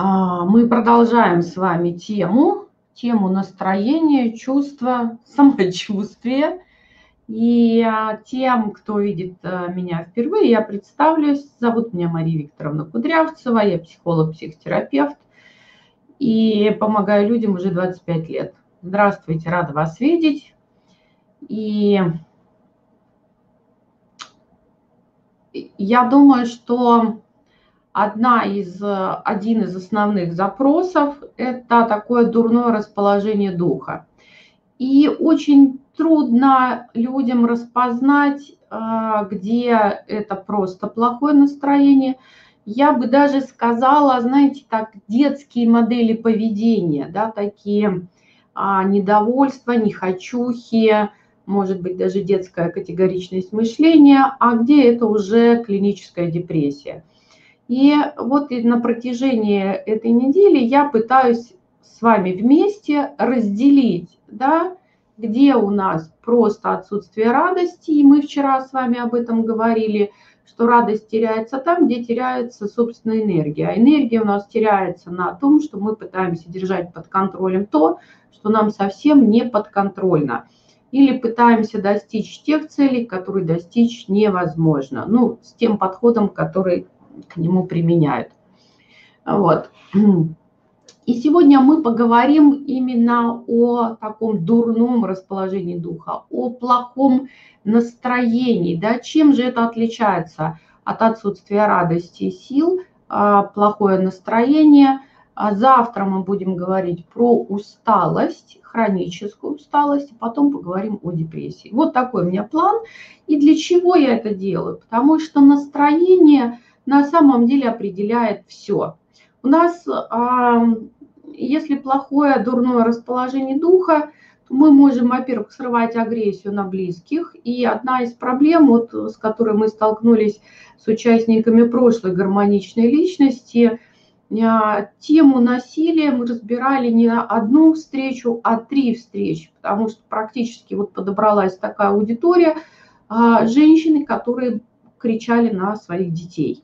А, мы продолжаем с вами тему, тему настроения, чувства, самочувствия. И а, тем, кто видит а, меня впервые, я представлюсь. Зовут меня Мария Викторовна Кудрявцева, я психолог-психотерапевт и помогаю людям уже 25 лет. Здравствуйте, рада вас видеть. И я думаю, что одна из, один из основных запросов – это такое дурное расположение духа. И очень трудно людям распознать, а, где это просто плохое настроение. Я бы даже сказала, знаете, так, детские модели поведения, да, такие а, недовольство, нехочухи, может быть, даже детская категоричность мышления, а где это уже клиническая депрессия. И вот на протяжении этой недели я пытаюсь с вами вместе разделить, да, где у нас просто отсутствие радости, и мы вчера с вами об этом говорили, что радость теряется там, где теряется собственная энергия. А энергия у нас теряется на том, что мы пытаемся держать под контролем то, что нам совсем не подконтрольно или пытаемся достичь тех целей, которые достичь невозможно. Ну, с тем подходом, который к нему применяют. Вот. И сегодня мы поговорим именно о таком дурном расположении духа, о плохом настроении. Да? Чем же это отличается от отсутствия радости и сил, а, плохое настроение – а завтра мы будем говорить про усталость, хроническую усталость, и потом поговорим о депрессии. Вот такой у меня план. И для чего я это делаю? Потому что настроение на самом деле определяет все. У нас, если плохое, дурное расположение духа, то мы можем, во-первых, срывать агрессию на близких. И одна из проблем, вот, с которой мы столкнулись с участниками прошлой гармоничной личности – а, тему насилия мы разбирали не одну встречу, а три встречи, потому что практически вот подобралась такая аудитория а, женщины, которые кричали на своих детей.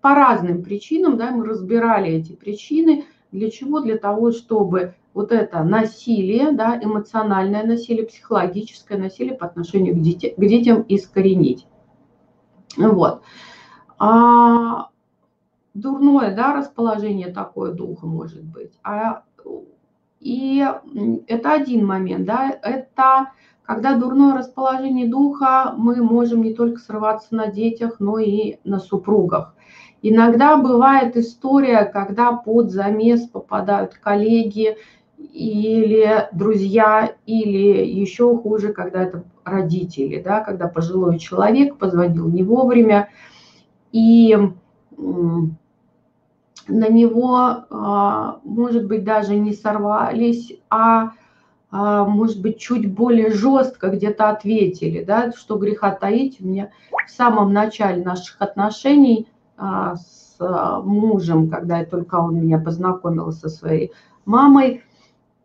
По разным причинам, да, мы разбирали эти причины. Для чего? Для того, чтобы вот это насилие, да, эмоциональное насилие, психологическое насилие по отношению к, детям, к детям искоренить. Вот. А дурное да, расположение такое духа может быть. А, и это один момент, да, это когда дурное расположение духа, мы можем не только срываться на детях, но и на супругах. Иногда бывает история, когда под замес попадают коллеги или друзья, или еще хуже, когда это родители, да, когда пожилой человек позвонил не вовремя, и на него, а, может быть, даже не сорвались, а, а может быть, чуть более жестко где-то ответили, да, что греха таить. У меня в самом начале наших отношений а, с мужем, когда я только он меня познакомил со своей мамой,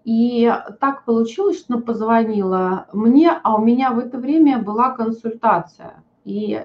и так получилось, что она позвонила мне, а у меня в это время была консультация. И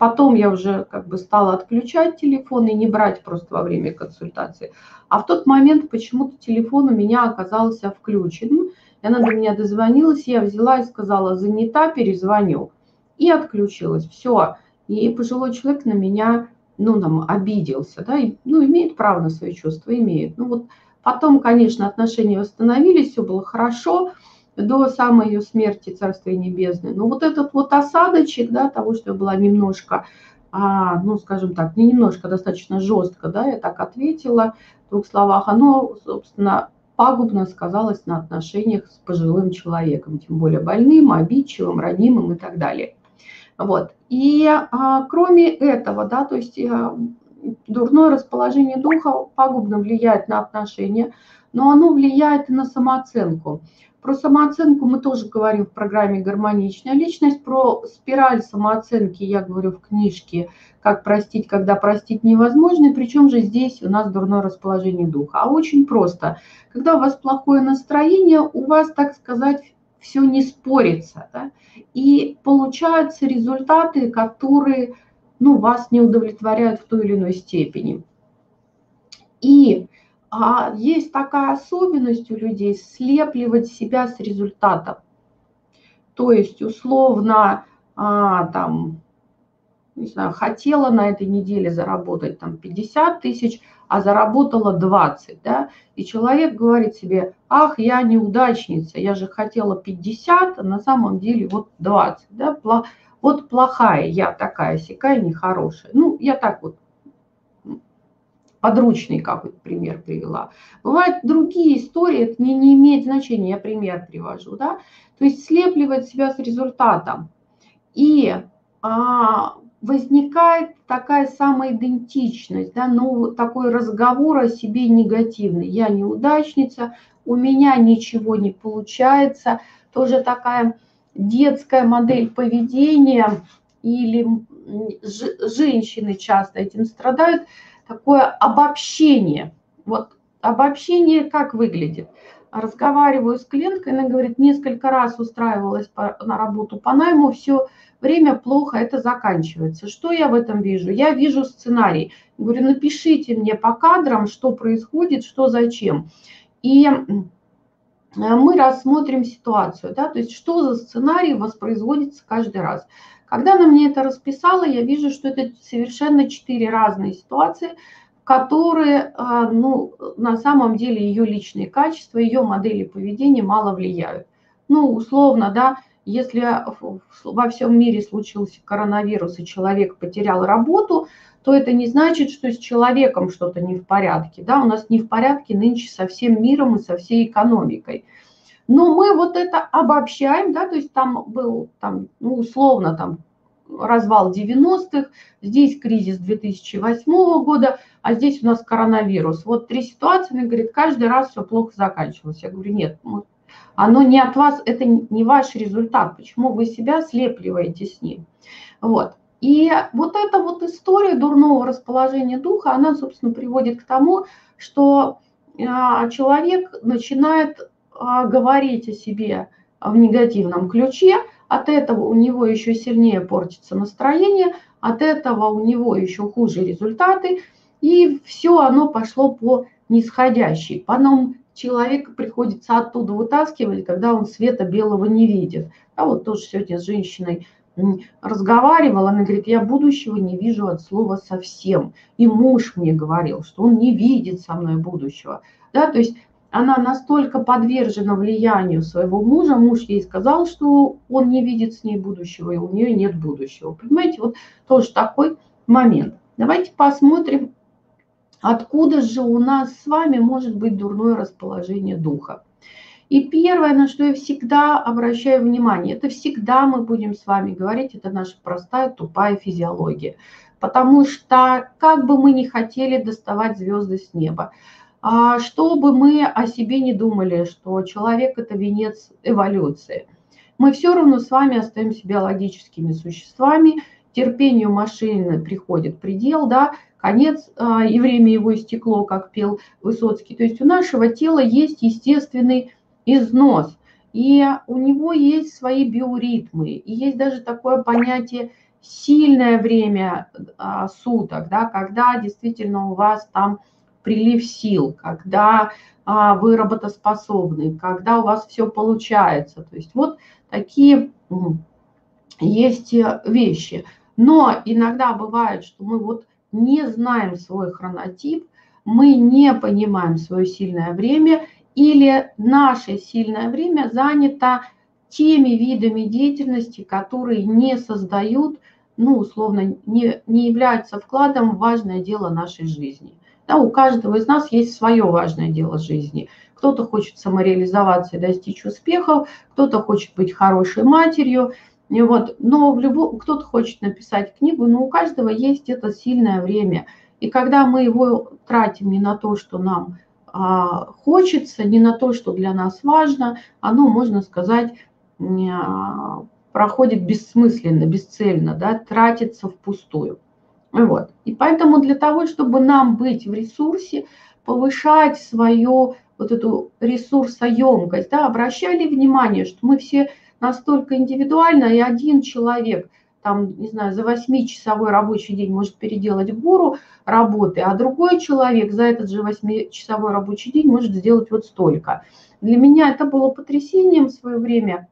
Потом я уже как бы стала отключать телефон и не брать просто во время консультации. А в тот момент почему-то телефон у меня оказался включен. И она до меня дозвонилась, я взяла и сказала, занята, перезвоню. И отключилась. Все. И пожилой человек на меня, ну, там, обиделся, да, и, ну, имеет право на свои чувства, имеет. Ну, вот потом, конечно, отношения восстановились, все было хорошо, до самой ее смерти, Царствия Небесное. Но вот этот вот осадочек, да, того, что я была немножко, а, ну, скажем так, не немножко, а достаточно жестко, да, я так ответила в двух словах, оно, собственно, пагубно сказалось на отношениях с пожилым человеком, тем более больным, обидчивым, ранимым и так далее. Вот. И а, кроме этого, да, то есть а, дурное расположение духа пагубно влияет на отношения, но оно влияет и на самооценку. Про самооценку мы тоже говорим в программе «Гармоничная личность». Про спираль самооценки я говорю в книжке «Как простить, когда простить невозможно». И причем же здесь у нас дурное расположение духа. А очень просто. Когда у вас плохое настроение, у вас, так сказать, все не спорится. Да? И получаются результаты, которые ну, вас не удовлетворяют в той или иной степени. И а есть такая особенность у людей слепливать себя с результатом. То есть условно а, там, не знаю, хотела на этой неделе заработать там 50 тысяч, а заработала 20, да, и человек говорит себе, ах, я неудачница, я же хотела 50, а на самом деле вот 20, да, вот плохая я такая, сякая, нехорошая. Ну, я так вот подручный какой-то пример привела. Бывают другие истории, это не, не имеет значения, я пример привожу, да. То есть слепливать себя с результатом. И а, возникает такая самоидентичность, да, ну, такой разговор о себе негативный. Я неудачница, у меня ничего не получается. Тоже такая детская модель поведения или женщины часто этим страдают – такое обобщение. Вот обобщение как выглядит? Разговариваю с клиенткой, она говорит, несколько раз устраивалась по, на работу по найму, все время плохо это заканчивается. Что я в этом вижу? Я вижу сценарий. Говорю, напишите мне по кадрам, что происходит, что зачем. И мы рассмотрим ситуацию, да, то есть что за сценарий воспроизводится каждый раз. Когда она мне это расписала, я вижу, что это совершенно четыре разные ситуации, которые, а, ну, на самом деле ее личные качества, ее модели поведения мало влияют. Ну, условно, да, если во всем мире случился коронавирус и человек потерял работу, то это не значит, что с человеком что-то не в порядке. Да? У нас не в порядке нынче со всем миром и со всей экономикой. Но мы вот это обобщаем, да, то есть там был, там, ну, условно, там, развал 90-х, здесь кризис 2008 года, а здесь у нас коронавирус. Вот три ситуации, она говорит, каждый раз все плохо заканчивалось. Я говорю, нет, оно не от вас, это не ваш результат, почему вы себя слепливаете с ним. Вот. И вот эта вот история дурного расположения духа, она, собственно, приводит к тому, что а, человек начинает говорить о себе в негативном ключе, от этого у него еще сильнее портится настроение, от этого у него еще хуже результаты, и все оно пошло по нисходящей. Потом человека приходится оттуда вытаскивать, когда он света белого не видит. А вот тоже сегодня с женщиной разговаривала, она говорит, я будущего не вижу от слова совсем. И муж мне говорил, что он не видит со мной будущего. Да, то есть она настолько подвержена влиянию своего мужа, муж ей сказал, что он не видит с ней будущего, и у нее нет будущего. Понимаете, вот тоже такой момент. Давайте посмотрим, откуда же у нас с вами может быть дурное расположение духа. И первое, на что я всегда обращаю внимание, это всегда мы будем с вами говорить, это наша простая тупая физиология. Потому что как бы мы ни хотели доставать звезды с неба, а чтобы мы о себе не думали, что человек – это венец эволюции. Мы все равно с вами остаемся биологическими существами, терпению машины приходит предел, да, конец, а, и время его истекло, как пел Высоцкий. То есть у нашего тела есть естественный износ, и у него есть свои биоритмы, и есть даже такое понятие сильное время а, суток, да, когда действительно у вас там прилив сил, когда а, вы работоспособны, когда у вас все получается. То есть вот такие есть э, вещи. Но иногда бывает, что мы вот не знаем свой хронотип, мы не понимаем свое сильное время, или наше сильное время занято теми видами деятельности, которые не создают, ну, условно, не, не являются вкладом в важное дело нашей жизни. Да, у каждого из нас есть свое важное дело жизни. Кто-то хочет самореализоваться и достичь успехов, кто-то хочет быть хорошей матерью, и вот, но в любом, кто-то хочет написать книгу, но у каждого есть это сильное время. И когда мы его тратим не на то, что нам а, хочется, не на то, что для нас важно, оно, можно сказать, а, проходит бессмысленно, бесцельно, да, тратится впустую. Вот. И поэтому для того, чтобы нам быть в ресурсе, повышать свою вот эту ресурсоемкость, да, обращали внимание, что мы все настолько индивидуально, и один человек там, не знаю, за 8-часовой рабочий день может переделать гору работы, а другой человек за этот же 8-часовой рабочий день может сделать вот столько. Для меня это было потрясением в свое время.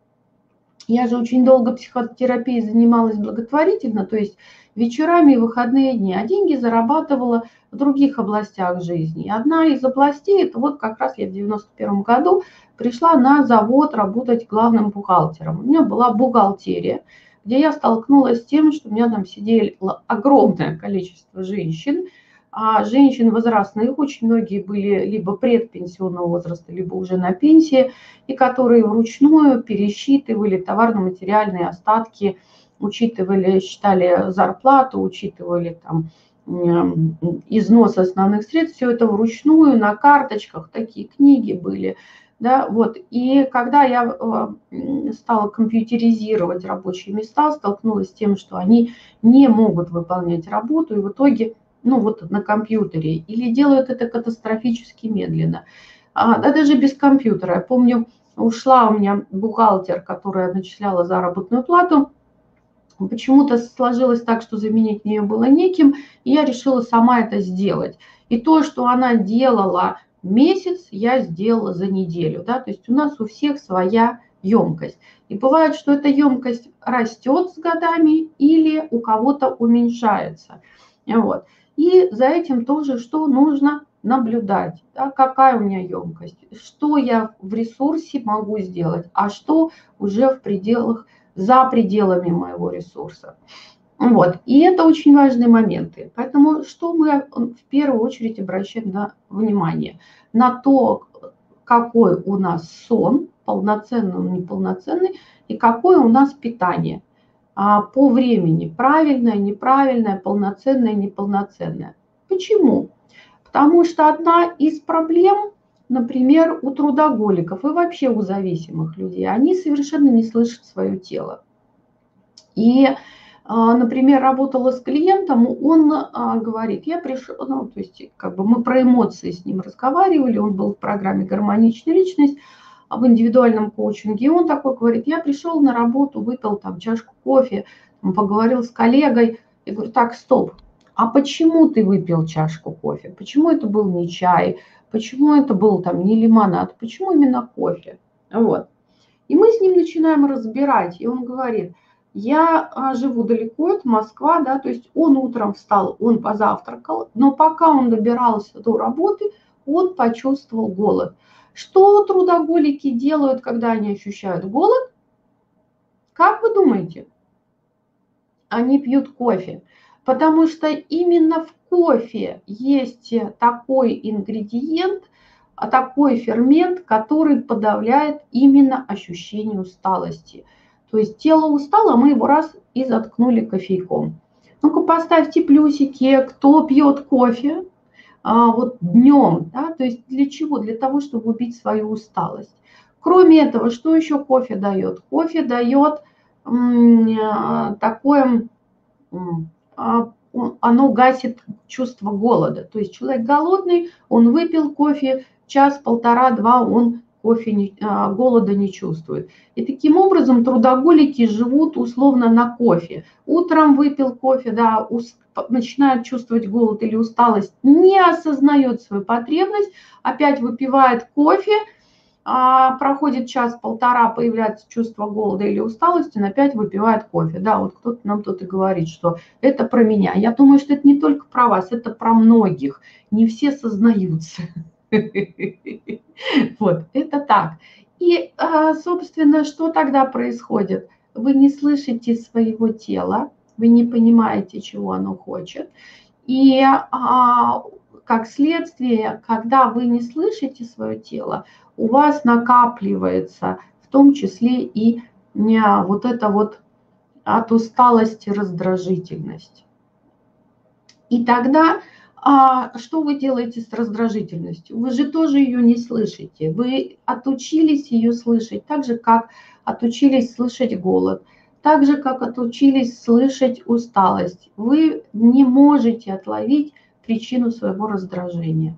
Я же очень долго психотерапией занималась благотворительно, то есть вечерами и выходные дни, а деньги зарабатывала в других областях жизни. Одна из областей, это вот как раз я в 91 году пришла на завод работать главным бухгалтером. У меня была бухгалтерия, где я столкнулась с тем, что у меня там сидело огромное количество женщин, а женщин возрастных, очень многие были либо предпенсионного возраста, либо уже на пенсии, и которые вручную пересчитывали товарно-материальные остатки, учитывали, считали зарплату, учитывали там износ основных средств, все это вручную на карточках, такие книги были – да, вот. И когда я э, стала компьютеризировать рабочие места, столкнулась с тем, что они не могут выполнять работу, и в итоге, ну вот на компьютере, или делают это катастрофически медленно. А, да даже без компьютера. Я помню, ушла у меня бухгалтер, которая начисляла заработную плату, почему-то сложилось так, что заменить нее было неким, и я решила сама это сделать. И то, что она делала месяц я сделала за неделю. Да? То есть у нас у всех своя емкость. И бывает, что эта емкость растет с годами или у кого-то уменьшается. Вот. И за этим тоже что нужно наблюдать, да, какая у меня емкость, что я в ресурсе могу сделать, а что уже в пределах, за пределами моего ресурса. Вот. И это очень важные моменты. Поэтому что мы в первую очередь обращаем на внимание? На то, какой у нас сон, полноценный, неполноценный, и какое у нас питание а, по времени, правильное, неправильное, полноценное, неполноценное. Почему? Потому что одна из проблем, например, у трудоголиков и вообще у зависимых людей, они совершенно не слышат свое тело. И а, например, работала с клиентом, он а, говорит, я пришел, ну, то есть как бы мы про эмоции с ним разговаривали, он был в программе «Гармоничная личность», в индивидуальном коучинге, он такой говорит, я пришел на работу, выпил там чашку кофе, поговорил с коллегой, я говорю, так, стоп, а почему ты выпил чашку кофе? Почему это был не чай? Почему это был там не лимонад? Почему именно кофе? Вот. И мы с ним начинаем разбирать, и он говорит – я а, живу далеко, это Москва, да, то есть он утром встал, он позавтракал, но пока он добирался до работы, он почувствовал голод. Что трудоголики делают, когда они ощущают голод? Как вы думаете? Они пьют кофе, потому что именно в кофе есть такой ингредиент, такой фермент, который подавляет именно ощущение усталости – то есть тело устало, мы его раз и заткнули кофейком. Ну-ка поставьте плюсики, кто пьет кофе а, вот днем, да, то есть для чего? Для того, чтобы убить свою усталость. Кроме этого, что еще кофе дает? Кофе дает а, такое, оно гасит чувство голода. То есть человек голодный, он выпил кофе, час, полтора, два, он кофе не, а, голода не чувствует. И таким образом трудоголики живут условно на кофе. Утром выпил кофе, да, уст, начинает чувствовать голод или усталость, не осознает свою потребность, опять выпивает кофе, проходит час-полтора, появляется чувство голода или усталости, он опять выпивает кофе. Да, вот кто-то нам тут и говорит, что это про меня. Я думаю, что это не только про вас, это про многих. Не все сознаются. Вот, это так. И, а, собственно, что тогда происходит? Вы не слышите своего тела, вы не понимаете, чего оно хочет. И а, как следствие, когда вы не слышите свое тело, у вас накапливается в том числе и вот это вот от усталости раздражительность. И тогда а что вы делаете с раздражительностью? Вы же тоже ее не слышите. Вы отучились ее слышать, так же, как отучились слышать голод, так же, как отучились слышать усталость. Вы не можете отловить причину своего раздражения.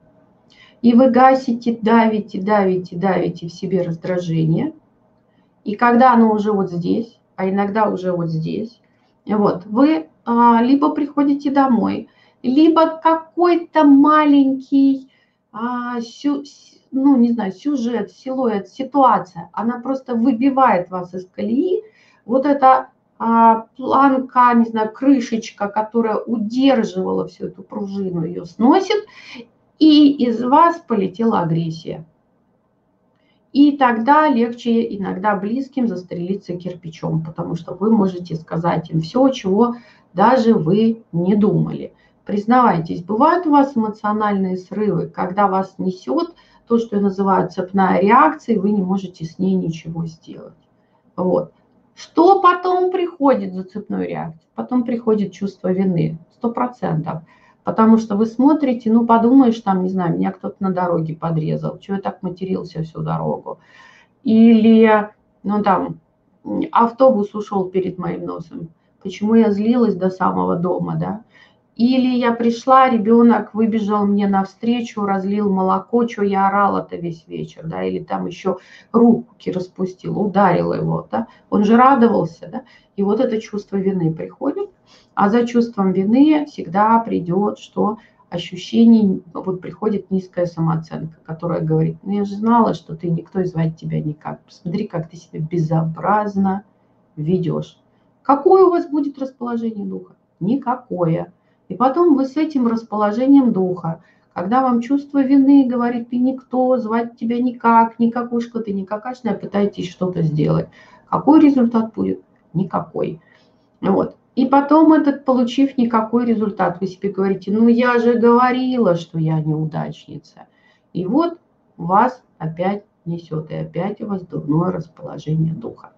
И вы гасите, давите, давите, давите в себе раздражение. И когда оно уже вот здесь, а иногда уже вот здесь, Вот, вы а, либо приходите домой, либо какой-то маленький, а, сю, ну, не знаю, сюжет, силуэт, ситуация, она просто выбивает вас из колеи. Вот эта а, планка, не знаю, крышечка, которая удерживала всю эту пружину, ее сносит, и из вас полетела агрессия. И тогда легче иногда близким застрелиться кирпичом, потому что вы можете сказать им все, чего даже вы не думали. Признавайтесь, бывают у вас эмоциональные срывы, когда вас несет то, что я называю цепная реакция, и вы не можете с ней ничего сделать. Вот. Что потом приходит за цепной реакцией? Потом приходит чувство вины, сто процентов. Потому что вы смотрите, ну подумаешь, там, не знаю, меня кто-то на дороге подрезал, чего я так матерился всю дорогу. Или, ну там, автобус ушел перед моим носом. Почему я злилась до самого дома, да? Или я пришла, ребенок выбежал мне навстречу, разлил молоко, что я орала-то весь вечер, да, или там еще руки распустила, ударила его, да, он же радовался, да, и вот это чувство вины приходит, а за чувством вины всегда придет, что ощущение, вот приходит низкая самооценка, которая говорит, ну я же знала, что ты никто и звать тебя никак, посмотри, как ты себя безобразно ведешь. Какое у вас будет расположение духа? Никакое. И потом вы с этим расположением духа, когда вам чувство вины говорит, ты никто, звать тебя никак, никакушка, ты никакашная, пытаетесь что-то сделать. Какой результат будет? Никакой. Вот. И потом этот, получив никакой результат, вы себе говорите, ну я же говорила, что я неудачница. И вот вас опять несет, и опять у вас дурное расположение духа.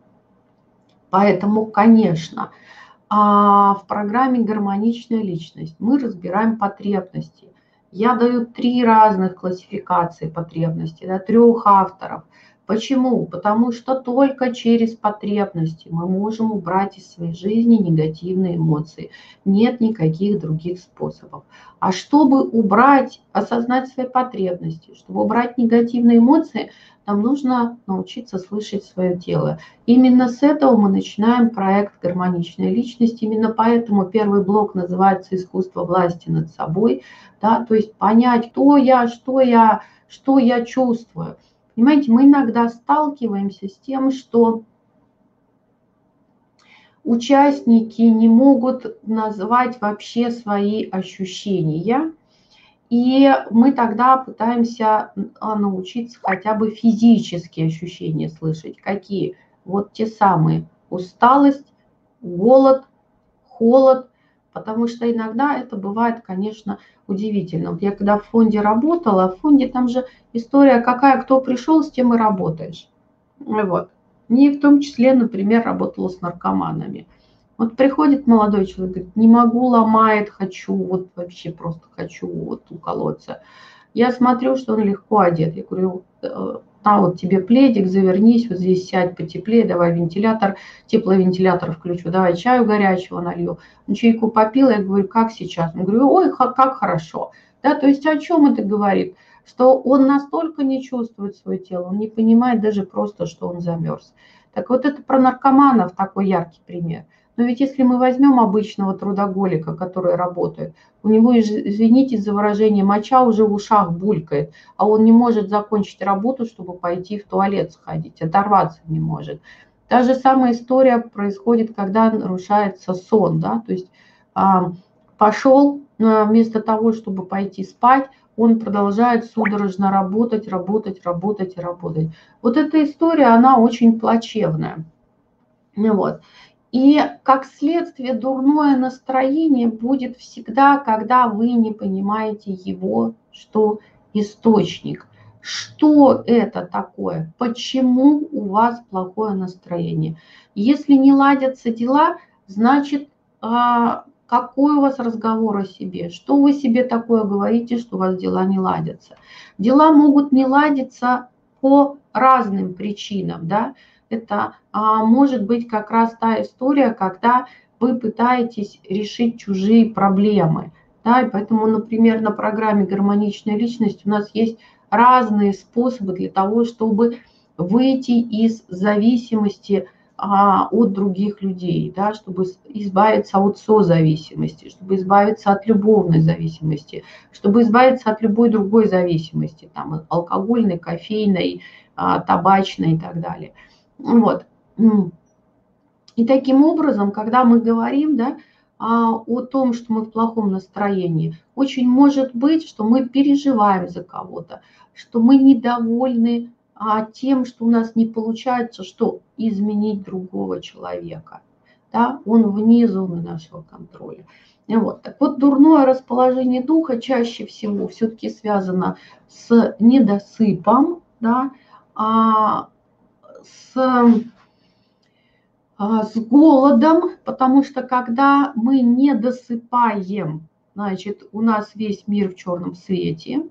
Поэтому, конечно, в программе «Гармоничная личность» мы разбираем потребности. Я даю три разных классификации потребностей, да, трех авторов. Почему? Потому что только через потребности мы можем убрать из своей жизни негативные эмоции. Нет никаких других способов. А чтобы убрать, осознать свои потребности, чтобы убрать негативные эмоции, нам нужно научиться слышать свое тело. Именно с этого мы начинаем проект «Гармоничная личность». Именно поэтому первый блок называется «Искусство власти над собой». Да? То есть понять, кто я, что я, что я чувствую. Понимаете, мы иногда сталкиваемся с тем, что участники не могут назвать вообще свои ощущения, и мы тогда пытаемся а, научиться хотя бы физические ощущения слышать. Какие? Вот те самые. Усталость, голод, холод. Потому что иногда это бывает, конечно, удивительно. Вот я когда в фонде работала, в фонде там же история какая, кто пришел, с тем и работаешь. Вот. Не в том числе, например, работала с наркоманами. Вот приходит молодой человек, говорит, не могу, ломает, хочу, вот вообще просто хочу вот уколоться. Я смотрю, что он легко одет. Я говорю, а вот тебе пледик, завернись, вот здесь сядь потеплее, давай вентилятор, тепловентилятор включу, давай чаю горячего налью. Он чайку попил, я говорю, как сейчас? Он говорю, ой, как хорошо. Да, то есть о чем это говорит? Что он настолько не чувствует свое тело, он не понимает даже просто, что он замерз. Так вот это про наркоманов такой яркий пример – но ведь если мы возьмем обычного трудоголика, который работает, у него, извините за выражение, моча уже в ушах булькает, а он не может закончить работу, чтобы пойти в туалет сходить, оторваться не может. Та же самая история происходит, когда нарушается сон, да, то есть а, пошел, вместо того, чтобы пойти спать, он продолжает судорожно работать, работать, работать и работать. Вот эта история, она очень плачевная. Вот. И как следствие дурное настроение будет всегда, когда вы не понимаете его, что источник. Что это такое? Почему у вас плохое настроение? Если не ладятся дела, значит, а, какой у вас разговор о себе? Что вы себе такое говорите, что у вас дела не ладятся? Дела могут не ладиться по разным причинам, да, это а, может быть как раз та история, когда вы пытаетесь решить чужие проблемы. Да, и поэтому, например, на программе «Гармоничная личность» у нас есть разные способы для того, чтобы выйти из зависимости а, от других людей, да, чтобы избавиться от созависимости, чтобы избавиться от любовной зависимости, чтобы избавиться от любой другой зависимости, там, алкогольной, кофейной, а, табачной и так далее. Вот. И таким образом, когда мы говорим, да, а, о том, что мы в плохом настроении. Очень может быть, что мы переживаем за кого-то, что мы недовольны а, тем, что у нас не получается, что изменить другого человека. Да? Он вне зоны нашего контроля. Вот. Так вот, дурное расположение духа чаще всего все-таки связано с недосыпом, да, а, с а, с голодом, потому что когда мы не досыпаем, значит, у нас весь мир в черном свете.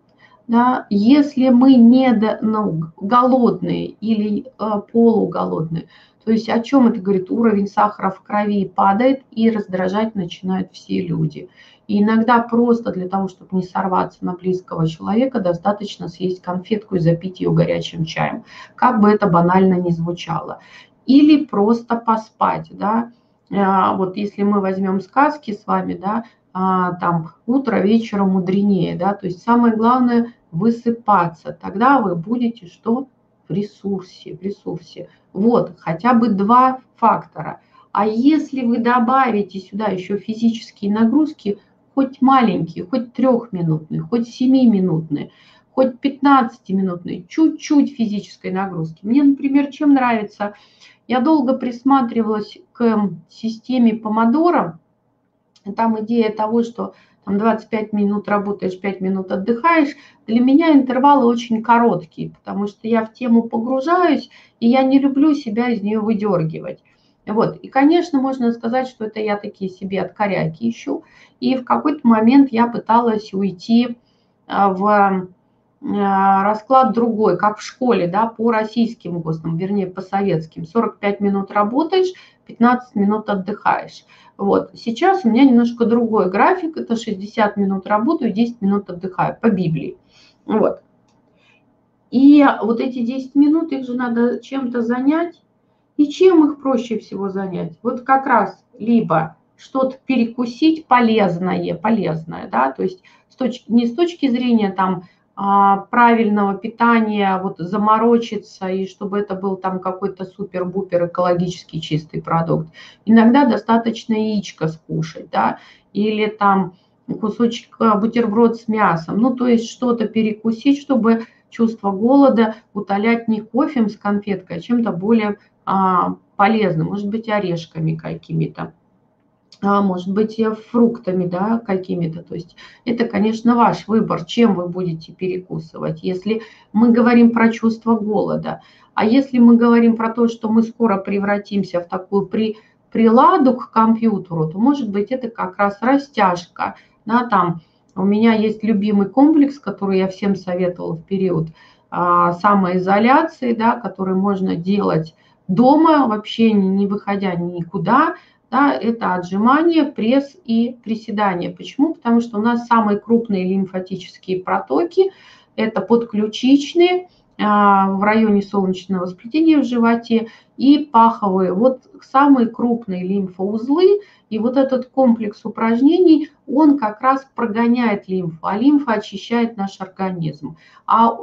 Да? Если мы не до, ну, голодные или э, полуголодные, то есть о чем это говорит? Уровень сахара в крови падает и раздражать начинают все люди. И иногда просто для того, чтобы не сорваться на близкого человека, достаточно съесть конфетку и запить ее горячим чаем. Как бы это банально ни звучало или просто поспать, да. А, вот если мы возьмем сказки с вами, да, а, там утро вечера мудренее, да, то есть самое главное высыпаться, тогда вы будете что? В ресурсе, в ресурсе. Вот, хотя бы два фактора. А если вы добавите сюда еще физические нагрузки, хоть маленькие, хоть трехминутные, хоть семиминутные, хоть 15-минутные, чуть-чуть физической нагрузки. Мне, например, чем нравится я долго присматривалась к системе помодоро. Там идея того, что там 25 минут работаешь, 5 минут отдыхаешь. Для меня интервалы очень короткие, потому что я в тему погружаюсь, и я не люблю себя из нее выдергивать. Вот. И, конечно, можно сказать, что это я такие себе откоряки ищу. И в какой-то момент я пыталась уйти а, в а, расклад другой, как в школе, да, по российским ГОСТам, вернее, по советским. 45 минут работаешь, 15 минут отдыхаешь. Вот. Сейчас у меня немножко другой график, это 60 минут работаю, 10 минут отдыхаю по Библии. Вот. И вот эти 10 минут, их же надо чем-то занять. И чем их проще всего занять? Вот как раз либо что-то перекусить полезное, полезное, да, то есть с точки, не с точки зрения там а, правильного питания, вот заморочиться, и чтобы это был там какой-то супер-бупер экологически чистый продукт. Иногда достаточно яичко скушать, да, или там кусочек а, бутерброд с мясом, ну, то есть что-то перекусить, чтобы чувство голода утолять не кофем с конфеткой, а чем-то более а, полезным, может быть, орешками какими-то а может быть, и фруктами, да, какими-то. То есть это, конечно, ваш выбор, чем вы будете перекусывать. Если мы говорим про чувство голода, а если мы говорим про то, что мы скоро превратимся в такую при, приладу к компьютеру, то, может быть, это как раз растяжка, да, там у меня есть любимый комплекс, который я всем советовала в период а, самоизоляции, да, который можно делать дома, вообще не, выходя никуда, да, это отжимание, пресс и приседание. Почему? Потому что у нас самые крупные лимфатические протоки – это подключичные а, в районе солнечного сплетения в животе и паховые. Вот самые крупные лимфоузлы и вот этот комплекс упражнений, он как раз прогоняет лимфу, а лимфа очищает наш организм. А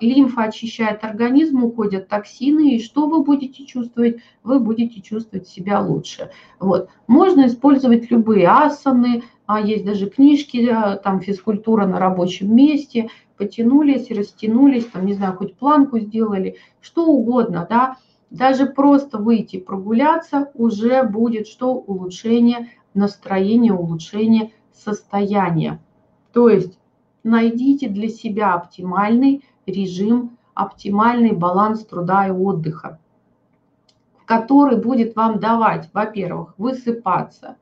лимфа очищает организм, уходят токсины, и что вы будете чувствовать? Вы будете чувствовать себя лучше. Вот. Можно использовать любые асаны, а есть даже книжки, там физкультура на рабочем месте, потянулись, растянулись, там, не знаю, хоть планку сделали, что угодно, да, даже просто выйти прогуляться уже будет что? Улучшение настроения, улучшение состояния. То есть найдите для себя оптимальный режим, оптимальный баланс труда и отдыха, который будет вам давать, во-первых, высыпаться,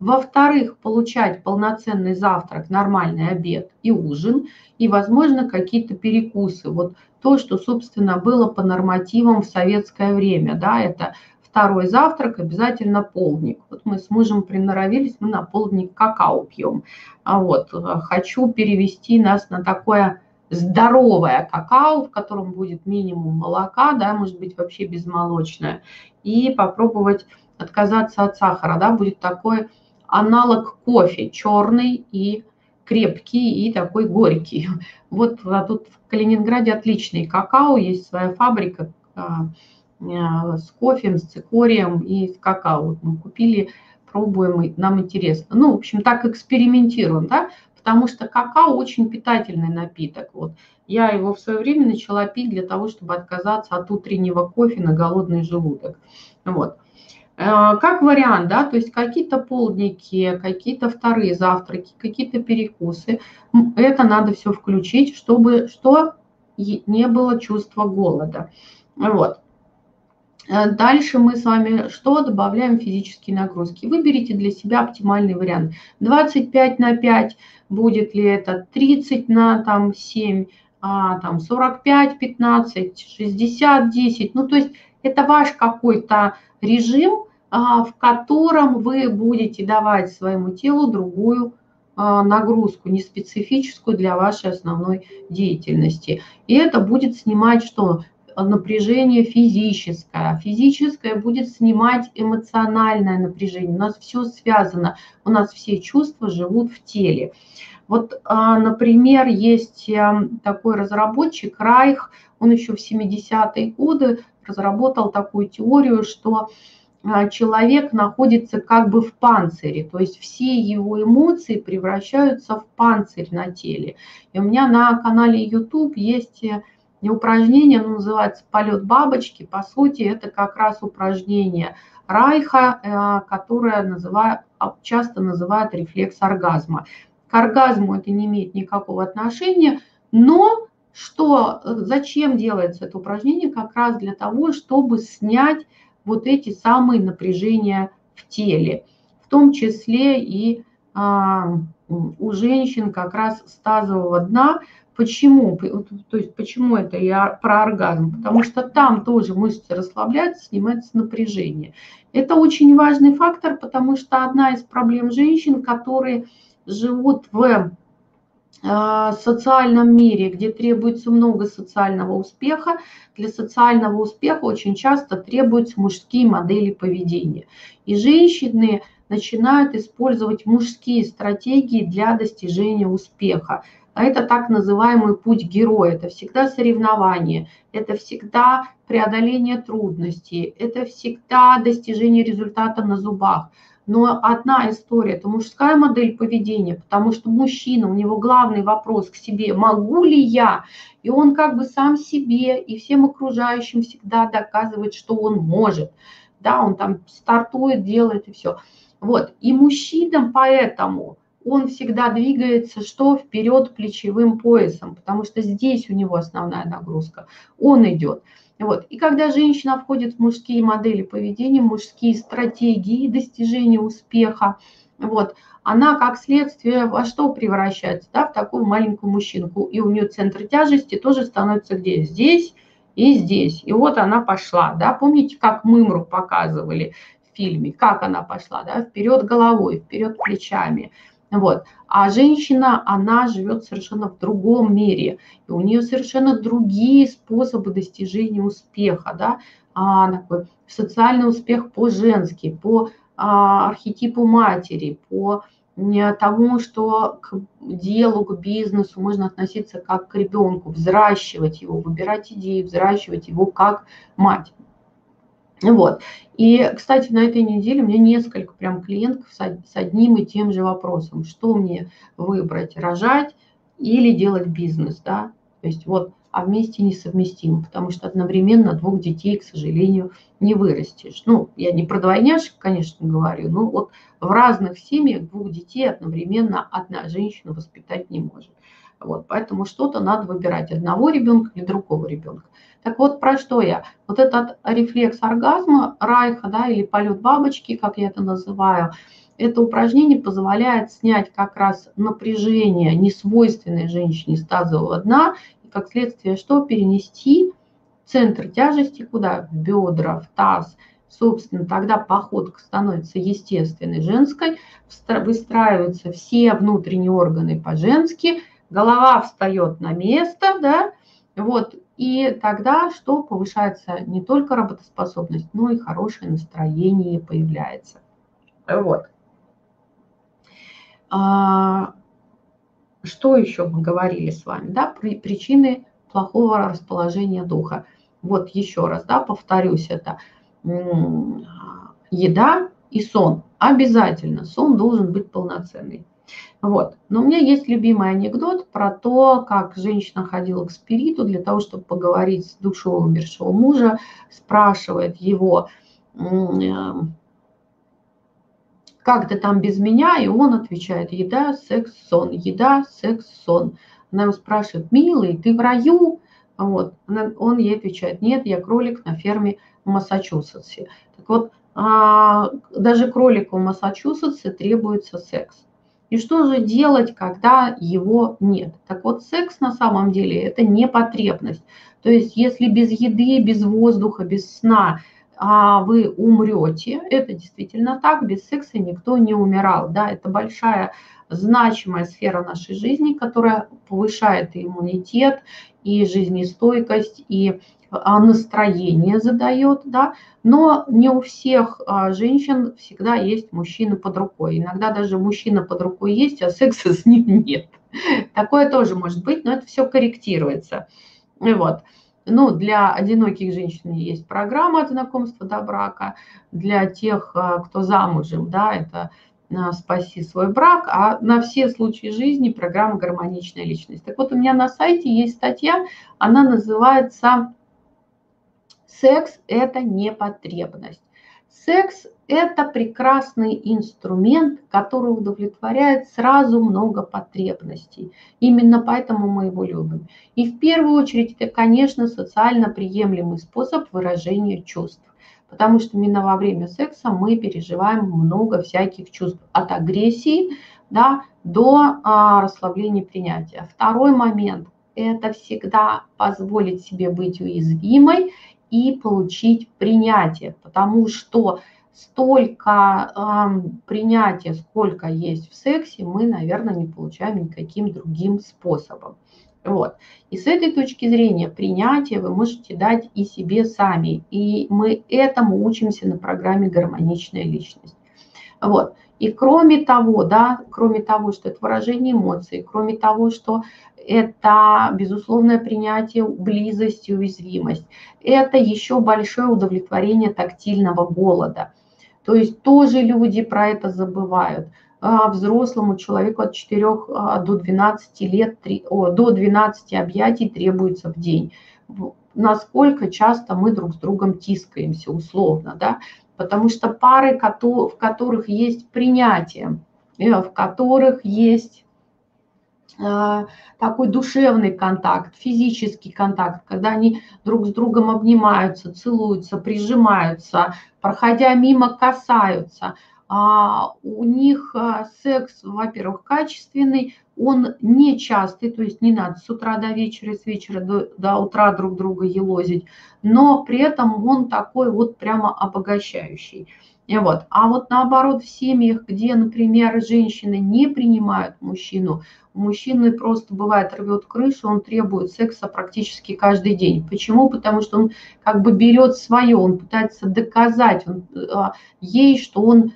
во-вторых, получать полноценный завтрак, нормальный обед и ужин, и, возможно, какие-то перекусы. Вот то, что, собственно, было по нормативам в советское время, да, это второй завтрак, обязательно полдник. Вот мы с мужем приноровились, мы на полдник какао пьем. А вот хочу перевести нас на такое здоровое какао, в котором будет минимум молока, да, может быть вообще безмолочное, и попробовать отказаться от сахара, да, будет такой аналог кофе, черный и крепкий и такой горький. Вот а тут в Калининграде отличный какао, есть своя фабрика а, а, с кофе, с цикорием и с какао. Вот мы купили, пробуем, нам интересно. Ну, в общем, так экспериментируем, да, потому что какао очень питательный напиток. Вот. Я его в свое время начала пить для того, чтобы отказаться от утреннего кофе на голодный желудок. Вот. Э, как вариант, да, то есть какие-то полдники, какие-то вторые завтраки, какие-то перекусы, это надо все включить, чтобы что не было чувства голода. Вот. Э, дальше мы с вами что добавляем физические нагрузки. Выберите для себя оптимальный вариант. 25 на 5, будет ли это 30 на там, 7, а, там 45, 15, 60, 10. Ну, то есть это ваш какой-то режим, а, в котором вы будете давать своему телу другую а, нагрузку, не специфическую для вашей основной деятельности. И это будет снимать что? Напряжение физическое. Физическое будет снимать эмоциональное напряжение. У нас все связано, у нас все чувства живут в теле. Вот, а, например, есть эм, такой разработчик Райх, он еще в 70-е годы разработал такую теорию, что а, человек находится как бы в панцире, то есть все его эмоции превращаются в панцирь на теле. И у меня на канале YouTube есть э, упражнение, оно называется «Полет бабочки». По сути, это как раз упражнение Райха, э, которое называют, а, часто называют рефлекс оргазма. К оргазму это не имеет никакого отношения, но что, э, зачем делается это упражнение? Как раз для того, чтобы снять вот эти самые напряжения в теле, в том числе и а, у женщин как раз стазового дна. Почему? То есть почему это я про оргазм? Потому что там тоже мышцы расслабляются, снимается напряжение. Это очень важный фактор, потому что одна из проблем женщин, которые живут в а, социальном мире, где требуется много социального успеха, для социального успеха очень часто требуются мужские модели поведения. И женщины начинают использовать мужские стратегии для достижения успеха. А это так называемый путь героя. Это всегда соревнование, это всегда преодоление трудностей, это всегда достижение результата на зубах. Но одна история – это мужская модель поведения, потому что мужчина, у него главный вопрос к себе – могу ли я? И он как бы сам себе и всем окружающим всегда доказывает, что он может. Да, он там стартует, делает и все. Вот. И мужчина поэтому он всегда двигается что вперед плечевым поясом, потому что здесь у него основная нагрузка. Он идет. Вот. И когда женщина входит в мужские модели поведения, мужские стратегии достижения успеха, вот, она как следствие во что превращается? Да, в такую маленькую мужчинку. И у нее центр тяжести тоже становится где? Здесь и здесь. И вот она пошла. Да? Помните, как Мымру показывали в фильме? Как она пошла? Да? Вперед головой, вперед плечами. Вот. А женщина, она живет совершенно в другом мире, и у нее совершенно другие способы достижения успеха, да, а, такой социальный успех по-женски, по а, архетипу матери, по тому, что к делу, к бизнесу можно относиться как к ребенку, взращивать его, выбирать идеи, взращивать его как мать. Вот. И, кстати, на этой неделе у меня несколько прям клиентов с одним и тем же вопросом. Что мне выбрать, рожать или делать бизнес, да? То есть вот, а вместе несовместимо, потому что одновременно двух детей, к сожалению, не вырастешь. Ну, я не про двойняшек, конечно, говорю, но вот в разных семьях двух детей одновременно одна женщина воспитать не может. Вот, поэтому что-то надо выбирать, одного ребенка или другого ребенка. Так вот, про что я? Вот этот рефлекс оргазма, райха, да, или полет бабочки, как я это называю, это упражнение позволяет снять как раз напряжение несвойственной женщине стазового дна, и как следствие что? Перенести центр тяжести куда? В бедра, в таз. Собственно, тогда походка становится естественной женской, выстраиваются все внутренние органы по-женски – голова встает на место, да, вот, и тогда что повышается не только работоспособность, но и хорошее настроение появляется. Вот. А, что еще мы говорили с вами, да, причины плохого расположения духа. Вот еще раз, да, повторюсь, это еда и сон. Обязательно сон должен быть полноценный. Вот. Но у меня есть любимый анекдот про то, как женщина ходила к спириту для того, чтобы поговорить с душой умершего мужа, спрашивает его, как ты там без меня? И он отвечает, еда, секс, сон, еда, секс, сон. Она его спрашивает, милый, ты в раю? Вот. Он ей отвечает, нет, я кролик на ферме в Массачусетсе. Так вот, а, даже кролику в Массачусетсе требуется секс. И что же делать, когда его нет? Так вот, секс на самом деле это не потребность. То есть, если без еды, без воздуха, без сна а вы умрете, это действительно так, без секса никто не умирал. Да? Это большая значимая сфера нашей жизни, которая повышает иммунитет, и жизнестойкость, и настроение задает, да, но не у всех а, женщин всегда есть мужчина под рукой. Иногда даже мужчина под рукой есть, а секса с ним нет. Такое тоже может быть, но это все корректируется. Вот. Ну, для одиноких женщин есть программа от знакомства до брака. Для тех, а, кто замужем, да, это «Спаси свой брак», а на все случаи жизни программа «Гармоничная личность». Так вот, у меня на сайте есть статья, она называется Секс – это не потребность. Секс – это прекрасный инструмент, который удовлетворяет сразу много потребностей. Именно поэтому мы его любим. И в первую очередь это, конечно, социально приемлемый способ выражения чувств. Потому что именно во время секса мы переживаем много всяких чувств. От агрессии да, до а, расслабления принятия. Второй момент – это всегда позволить себе быть уязвимой и получить принятие, потому что столько э, принятия, сколько есть в сексе, мы, наверное, не получаем никаким другим способом. Вот. И с этой точки зрения принятие вы можете дать и себе сами. И мы этому учимся на программе «Гармоничная личность». Вот. И кроме того, да, кроме того, что это выражение эмоций, кроме того, что это безусловное принятие близости, уязвимость. Это еще большое удовлетворение тактильного голода. То есть тоже люди про это забывают. А взрослому человеку от 4 а, до 12 лет, до 12 объятий требуется в день. Насколько часто мы друг с другом тискаемся условно, да? Потому что пары, в которых есть принятие, э, в которых есть такой душевный контакт, физический контакт, когда они друг с другом обнимаются, целуются, прижимаются, проходя мимо, касаются. А у них а, секс, во-первых, качественный, он не частый, то есть не надо с утра до вечера, с вечера до, до утра друг друга елозить, но при этом он такой вот прямо обогащающий. И вот. А вот наоборот, в семьях, где, например, женщины не принимают мужчину, у мужчины просто бывает рвет крышу, он требует секса практически каждый день. Почему? Потому что он как бы берет свое, он пытается доказать он, а, ей, что он,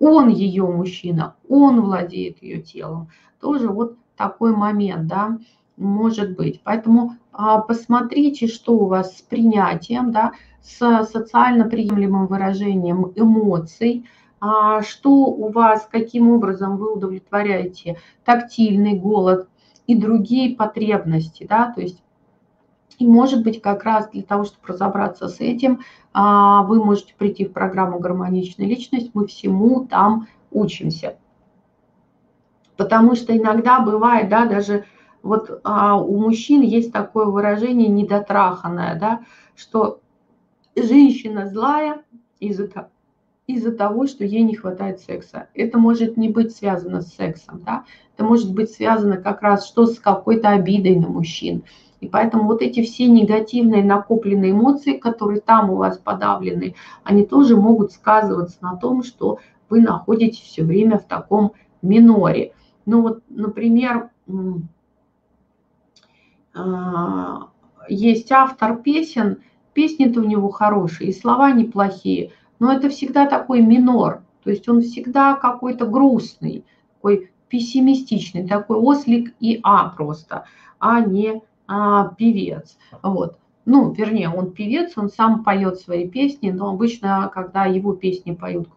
он ее мужчина, он владеет ее телом. Тоже вот такой момент, да, может быть. Поэтому а, посмотрите, что у вас с принятием, да, с социально приемлемым выражением эмоций, а, что у вас, каким образом вы удовлетворяете тактильный голод и другие потребности, да, то есть и может быть как раз для того, чтобы разобраться с этим, а, вы можете прийти в программу «Гармоничная личность», мы всему там учимся. Потому что иногда бывает, да, даже вот а, у мужчин есть такое выражение недотраханное, да, что женщина злая из-за из-за того, что ей не хватает секса. Это может не быть связано с сексом, да? это может быть связано как раз что с какой-то обидой на мужчин. И поэтому вот эти все негативные накопленные эмоции, которые там у вас подавлены, они тоже могут сказываться на том, что вы находитесь все время в таком миноре. Ну вот, например, а, есть автор песен, песни-то у него хорошие, и слова неплохие, но это всегда такой минор, то есть он всегда какой-то грустный, такой пессимистичный, такой ослик и а просто, а не а, певец. Вот ну, вернее, он певец, он сам поет свои песни, но обычно, когда его песни поют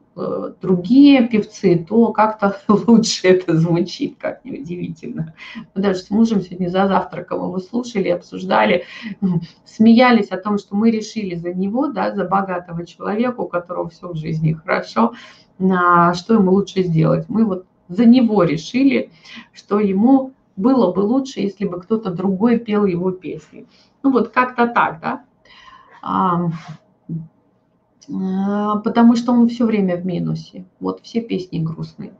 другие певцы, то как-то лучше это звучит, как неудивительно. Мы даже с мужем сегодня за завтраком его слушали, обсуждали, смеялись о том, что мы решили за него, да, за богатого человека, у которого все в жизни хорошо, что ему лучше сделать. Мы вот за него решили, что ему было бы лучше, если бы кто-то другой пел его песни. Ну вот как-то так, да. А, потому что он все время в минусе. Вот все песни грустные.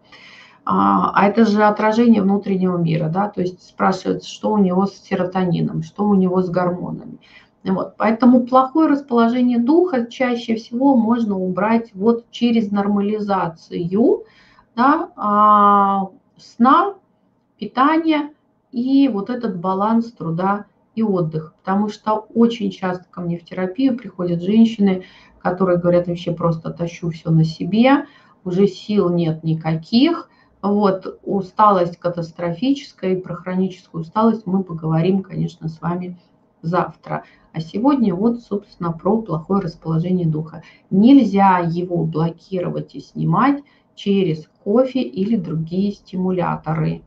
А, а это же отражение внутреннего мира, да, то есть спрашивается, что у него с серотонином, что у него с гормонами. Вот. Поэтому плохое расположение духа чаще всего можно убрать вот через нормализацию да, а, сна, питания и вот этот баланс труда и отдых. Потому что очень часто ко мне в терапию приходят женщины, которые говорят, вообще просто тащу все на себе, уже сил нет никаких, вот, усталость катастрофическая, и про хроническую усталость мы поговорим, конечно, с вами завтра. А сегодня вот, собственно, про плохое расположение духа. Нельзя его блокировать и снимать через кофе или другие стимуляторы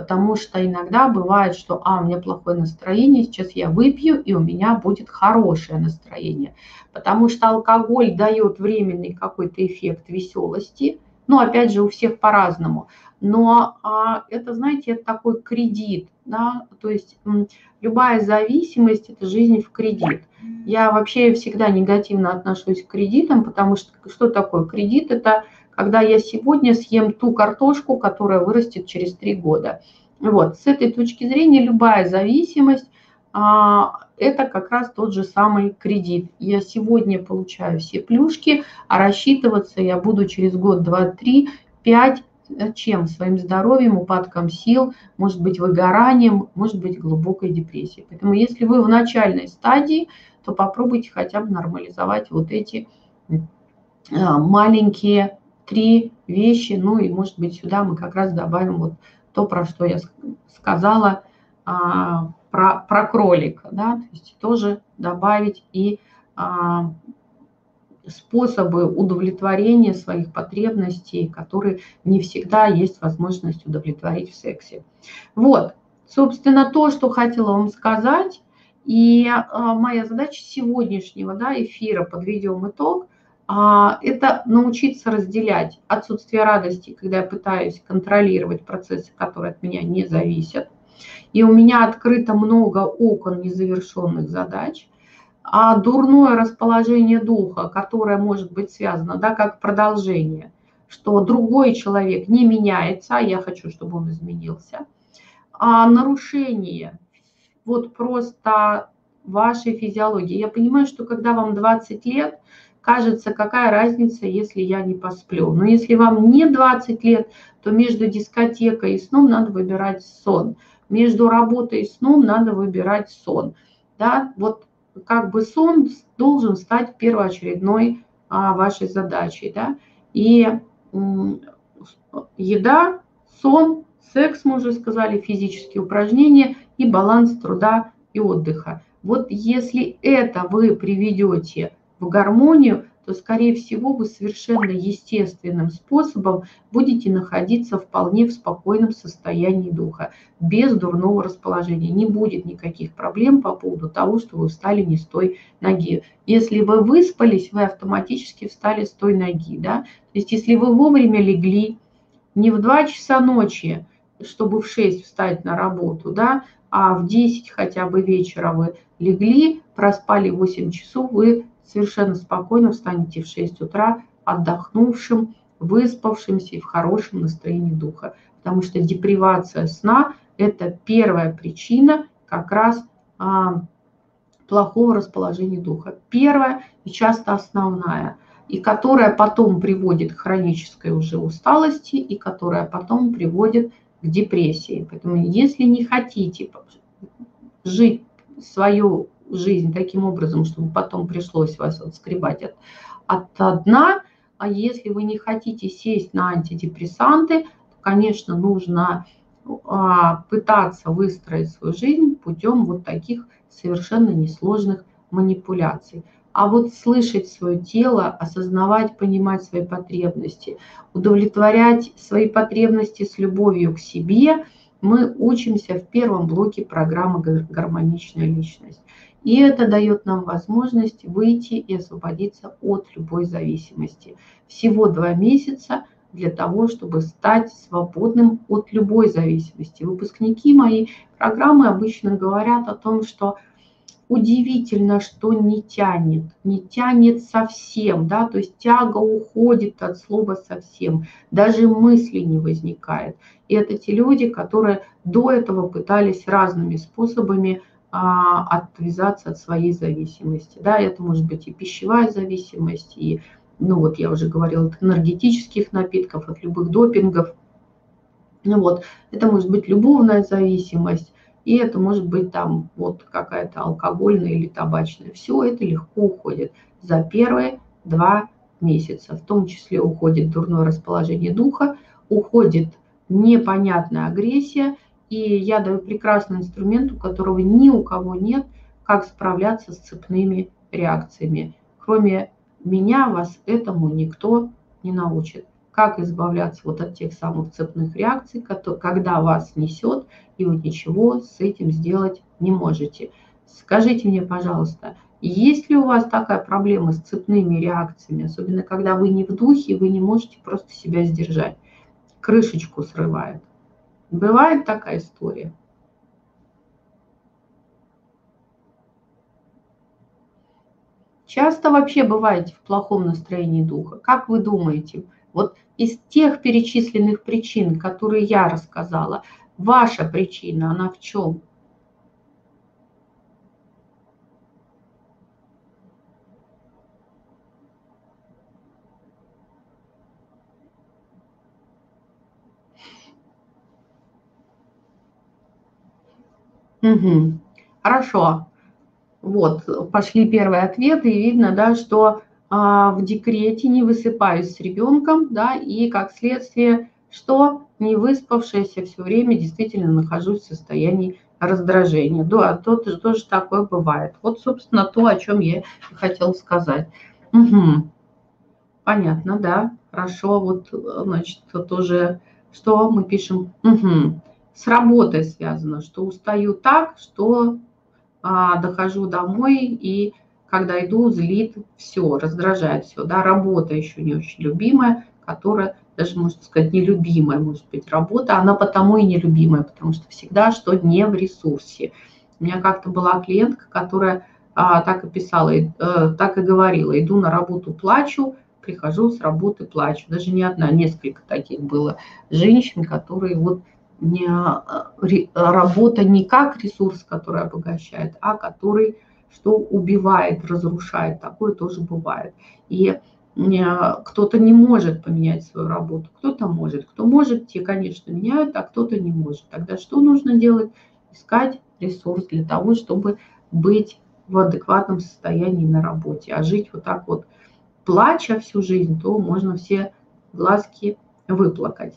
потому что иногда бывает, что, а, у меня плохое настроение, сейчас я выпью, и у меня будет хорошее настроение, потому что алкоголь дает временный какой-то эффект веселости, ну, опять же, у всех по-разному, но а, это, знаете, это такой кредит, да, то есть любая зависимость – это жизнь в кредит. Я вообще всегда негативно отношусь к кредитам, потому что что такое кредит? Это когда я сегодня съем ту картошку, которая вырастет через три года. Вот, с этой точки зрения любая зависимость а, это как раз тот же самый кредит. Я сегодня получаю все плюшки, а рассчитываться я буду через год, два, три, пять, э, чем? Своим здоровьем, упадком сил, может быть, выгоранием, может быть, глубокой депрессией. Поэтому если вы в начальной стадии, то попробуйте хотя бы нормализовать вот эти а, маленькие три вещи, ну и, может быть, сюда мы как раз добавим вот то, про что я сказала, а, про, про кролика, да, то есть тоже добавить и а, способы удовлетворения своих потребностей, которые не всегда есть возможность удовлетворить в сексе. Вот, собственно, то, что хотела вам сказать. И а, моя задача сегодняшнего да, эфира, подведем итог – это научиться разделять отсутствие радости, когда я пытаюсь контролировать процессы, которые от меня не зависят. И у меня открыто много окон незавершенных задач, а дурное расположение духа, которое может быть связано, да, как продолжение, что другой человек не меняется, а я хочу, чтобы он изменился, а нарушение вот просто вашей физиологии. Я понимаю, что когда вам 20 лет, кажется, какая разница, если я не посплю. Но если вам не 20 лет, то между дискотекой и сном надо выбирать сон. Между работой и сном надо выбирать сон. Да, вот как бы сон должен стать первоочередной а, вашей задачей. Да? И м, еда, сон, секс, мы уже сказали, физические упражнения и баланс труда и отдыха. Вот если это вы приведете в гармонию, то, скорее всего, вы совершенно естественным способом будете находиться вполне в спокойном состоянии духа, без дурного расположения. Не будет никаких проблем по поводу того, что вы встали не с той ноги. Если вы выспались, вы автоматически встали с той ноги. Да? То есть если вы вовремя легли, не в 2 часа ночи, чтобы в 6 встать на работу, да, а в 10 хотя бы вечера вы легли, проспали 8 часов, вы совершенно спокойно встанете в 6 утра отдохнувшим, выспавшимся и в хорошем настроении духа. Потому что депривация сна – это первая причина как раз а, плохого расположения духа. Первая и часто основная, и которая потом приводит к хронической уже усталости, и которая потом приводит к депрессии. Поэтому если не хотите жить свою жизнь таким образом, чтобы потом пришлось вас отскребать от, от дна, а если вы не хотите сесть на антидепрессанты, то, конечно, нужно а, пытаться выстроить свою жизнь путем вот таких совершенно несложных манипуляций. А вот слышать свое тело, осознавать, понимать свои потребности, удовлетворять свои потребности с любовью к себе, мы учимся в первом блоке программы «Гармоничная личность». И это дает нам возможность выйти и освободиться от любой зависимости. Всего два месяца для того, чтобы стать свободным от любой зависимости. Выпускники моей программы обычно говорят о том, что удивительно, что не тянет, не тянет совсем, да, то есть тяга уходит от слова совсем, даже мысли не возникает. И это те люди, которые до этого пытались разными способами а, отвязаться от своей зависимости. Да, это может быть и пищевая зависимость, и, ну вот я уже говорила, от энергетических напитков, от любых допингов. Ну вот, это может быть любовная зависимость, и это может быть там вот какая-то алкогольная или табачная. Все это легко уходит за первые два месяца. В том числе уходит дурное расположение духа, уходит непонятная агрессия. И я даю прекрасный инструмент, у которого ни у кого нет, как справляться с цепными реакциями. Кроме меня вас этому никто не научит как избавляться вот от тех самых цепных реакций, когда вас несет, и вы ничего с этим сделать не можете. Скажите мне, пожалуйста, есть ли у вас такая проблема с цепными реакциями, особенно когда вы не в духе, вы не можете просто себя сдержать, крышечку срывает? Бывает такая история? Часто вообще бываете в плохом настроении духа. Как вы думаете, вот из тех перечисленных причин, которые я рассказала, ваша причина, она в чем? Угу. Хорошо. Вот, пошли первые ответы, и видно, да, что а, в декрете, не высыпаюсь с ребенком, да, и как следствие, что не выспавшаяся все время действительно нахожусь в состоянии раздражения. Да, то, тоже такое бывает. Вот, собственно, то, о чем я хотела сказать. Угу. Понятно, да, хорошо. Вот, значит, тоже, что мы пишем? Угу. С работой связано, что устаю так, что а, дохожу домой и когда иду, злит все, раздражает все, да, работа еще не очень любимая, которая даже, можно сказать, нелюбимая, может быть, работа, она потому и нелюбимая, потому что всегда что не в ресурсе. У меня как-то была клиентка, которая а, так и писала, а, так и говорила, иду на работу, плачу, прихожу с работы, плачу. Даже не одна, несколько таких было женщин, которые вот работа не как ресурс, который обогащает, а который что убивает, разрушает. Такое тоже бывает. И э, кто-то не может поменять свою работу, кто-то может. Кто может, те, конечно, меняют, а кто-то не может. Тогда что нужно делать? Искать ресурс для того, чтобы быть в адекватном состоянии на работе. А жить вот так вот, плача всю жизнь, то можно все глазки выплакать.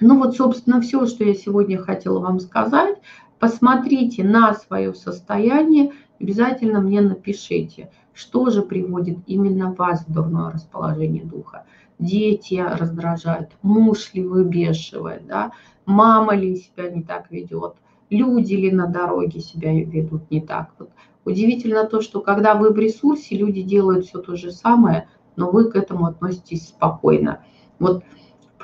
Ну вот, собственно, все, что я сегодня хотела вам сказать посмотрите на свое состояние, обязательно мне напишите, что же приводит именно вас в дурное расположение духа. Дети раздражают, муж ли выбешивает, да? мама ли себя не так ведет, люди ли на дороге себя ведут не так. Вот удивительно то, что когда вы в ресурсе, люди делают все то же самое, но вы к этому относитесь спокойно. Вот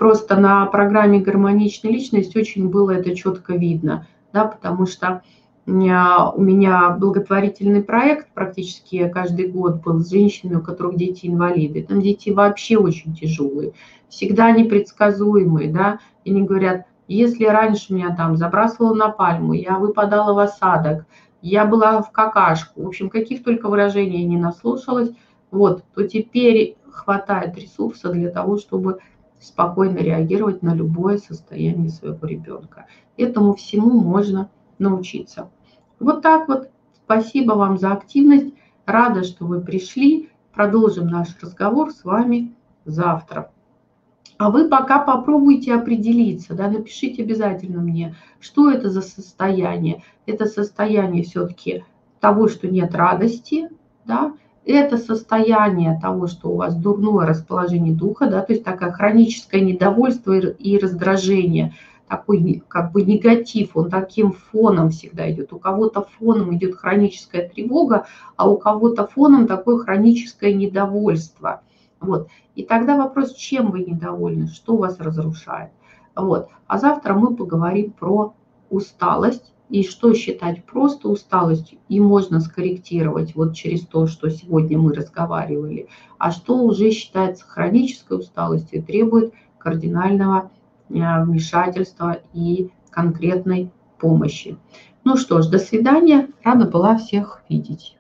просто на программе «Гармоничная личность» очень было это четко видно – да, потому что у меня благотворительный проект практически каждый год был с женщинами, у которых дети инвалиды. Там дети вообще очень тяжелые, всегда непредсказуемые, да, и они говорят, если раньше меня там забрасывало на пальму, я выпадала в осадок, я была в какашку, в общем, каких только выражений я не наслушалась, вот, то теперь хватает ресурса для того, чтобы спокойно реагировать на любое состояние своего ребенка. Этому всему можно научиться. Вот так вот. Спасибо вам за активность. Рада, что вы пришли. Продолжим наш разговор с вами завтра. А вы пока попробуйте определиться, да, напишите обязательно мне, что это за состояние. Это состояние все-таки того, что нет радости, да, это состояние того, что у вас дурное расположение духа, да, то есть такое хроническое недовольство и раздражение, такой как бы негатив, он таким фоном всегда идет. У кого-то фоном идет хроническая тревога, а у кого-то фоном такое хроническое недовольство. Вот. И тогда вопрос, чем вы недовольны, что вас разрушает. Вот. А завтра мы поговорим про усталость, и что считать просто усталостью, и можно скорректировать вот через то, что сегодня мы разговаривали, а что уже считается хронической усталостью и требует кардинального э, вмешательства и конкретной помощи. Ну что ж, до свидания. Рада была всех видеть.